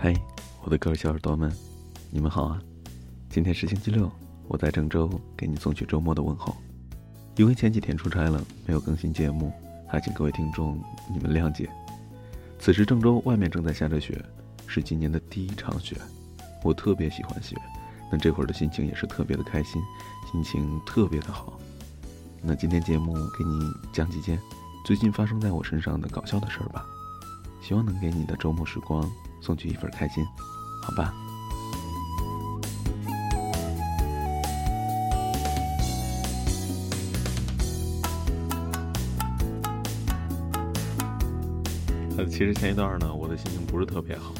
嗨，我的各位小耳朵们，你们好啊！今天是星期六，我在郑州给你送去周末的问候。因为前几天出差了，没有更新节目，还请各位听众你们谅解。此时郑州外面正在下着雪，是今年的第一场雪。我特别喜欢雪，那这会儿的心情也是特别的开心，心情特别的好。那今天节目给你讲几件最近发生在我身上的搞笑的事儿吧，希望能给你的周末时光。送去一份开心，好吧。呃，其实前一段呢，我的心情不是特别好，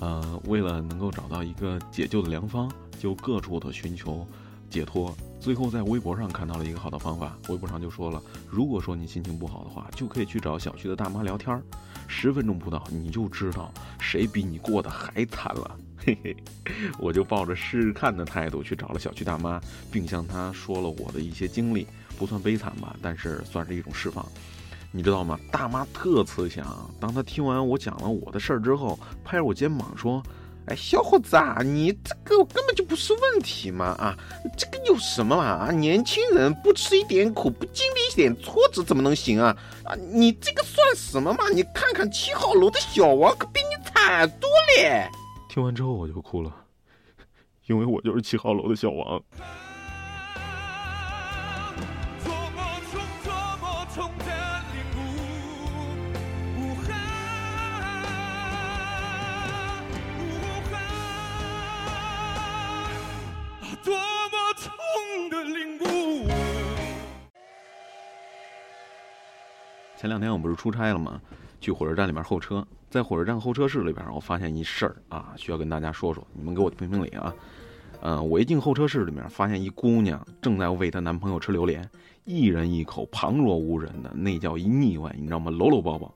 呃，为了能够找到一个解救的良方，就各处的寻求解脱。最后在微博上看到了一个好的方法，微博上就说了，如果说你心情不好的话，就可以去找小区的大妈聊天儿。十分钟不到，你就知道谁比你过得还惨了。嘿嘿，我就抱着试试看的态度去找了小区大妈，并向她说了我的一些经历，不算悲惨吧，但是算是一种释放。你知道吗？大妈特慈祥，当她听完我讲了我的事儿之后，拍着我肩膀说。哎，小伙子啊，你这个根本就不是问题嘛！啊，这个有什么嘛？啊，年轻人不吃一点苦，不经历一点挫折，怎么能行啊？啊，你这个算什么嘛？你看看七号楼的小王，可比你惨多了。听完之后我就哭了，因为我就是七号楼的小王。前两天我不是出差了吗？去火车站里面候车，在火车站候车室里边，我发现一事儿啊，需要跟大家说说，你们给我评评理啊。嗯，我一进候车室里面，发现一姑娘正在喂她男朋友吃榴莲，一人一口，旁若无人的，那叫一腻歪，你知道吗？搂搂抱抱，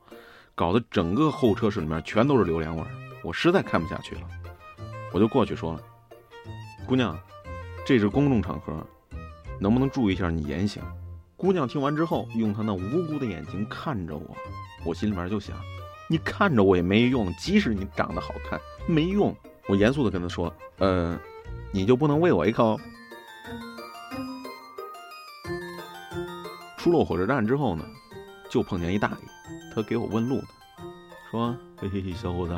搞得整个候车室里面全都是榴莲味儿，我实在看不下去了，我就过去说了，姑娘，这是公众场合，能不能注意一下你言行？姑娘听完之后，用她那无辜的眼睛看着我，我心里面就想，你看着我也没用，即使你长得好看，没用。我严肃的跟她说，呃，你就不能喂我一口？出了火车站之后呢，就碰见一大爷，他给我问路呢，说，嘿嘿，小伙子，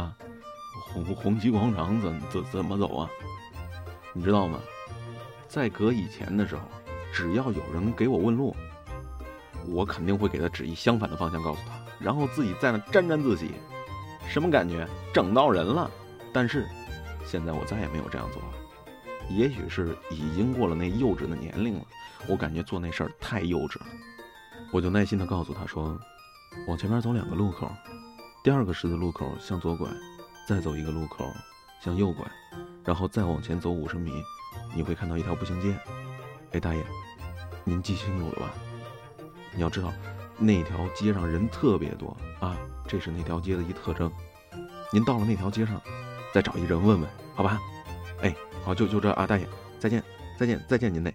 红红旗广场怎怎怎么走啊？你知道吗？在搁以前的时候，只要有人给我问路。我肯定会给他指一相反的方向，告诉他，然后自己在那沾沾自喜，什么感觉？整到人了。但是，现在我再也没有这样做了。也许是已经过了那幼稚的年龄了，我感觉做那事儿太幼稚了。我就耐心的告诉他说，往前面走两个路口，第二个十字路口向左拐，再走一个路口向右拐，然后再往前走五十米，你会看到一条步行街。哎，大爷，您记清楚了吧？你要知道，那条街上人特别多啊，这是那条街的一特征。您到了那条街上，再找一人问问，好吧？哎，好，就就这啊，大爷，再见，再见，再见，您嘞。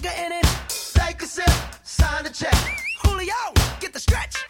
nigga in it. Take a sip, sign the check. Julio, get the stretch.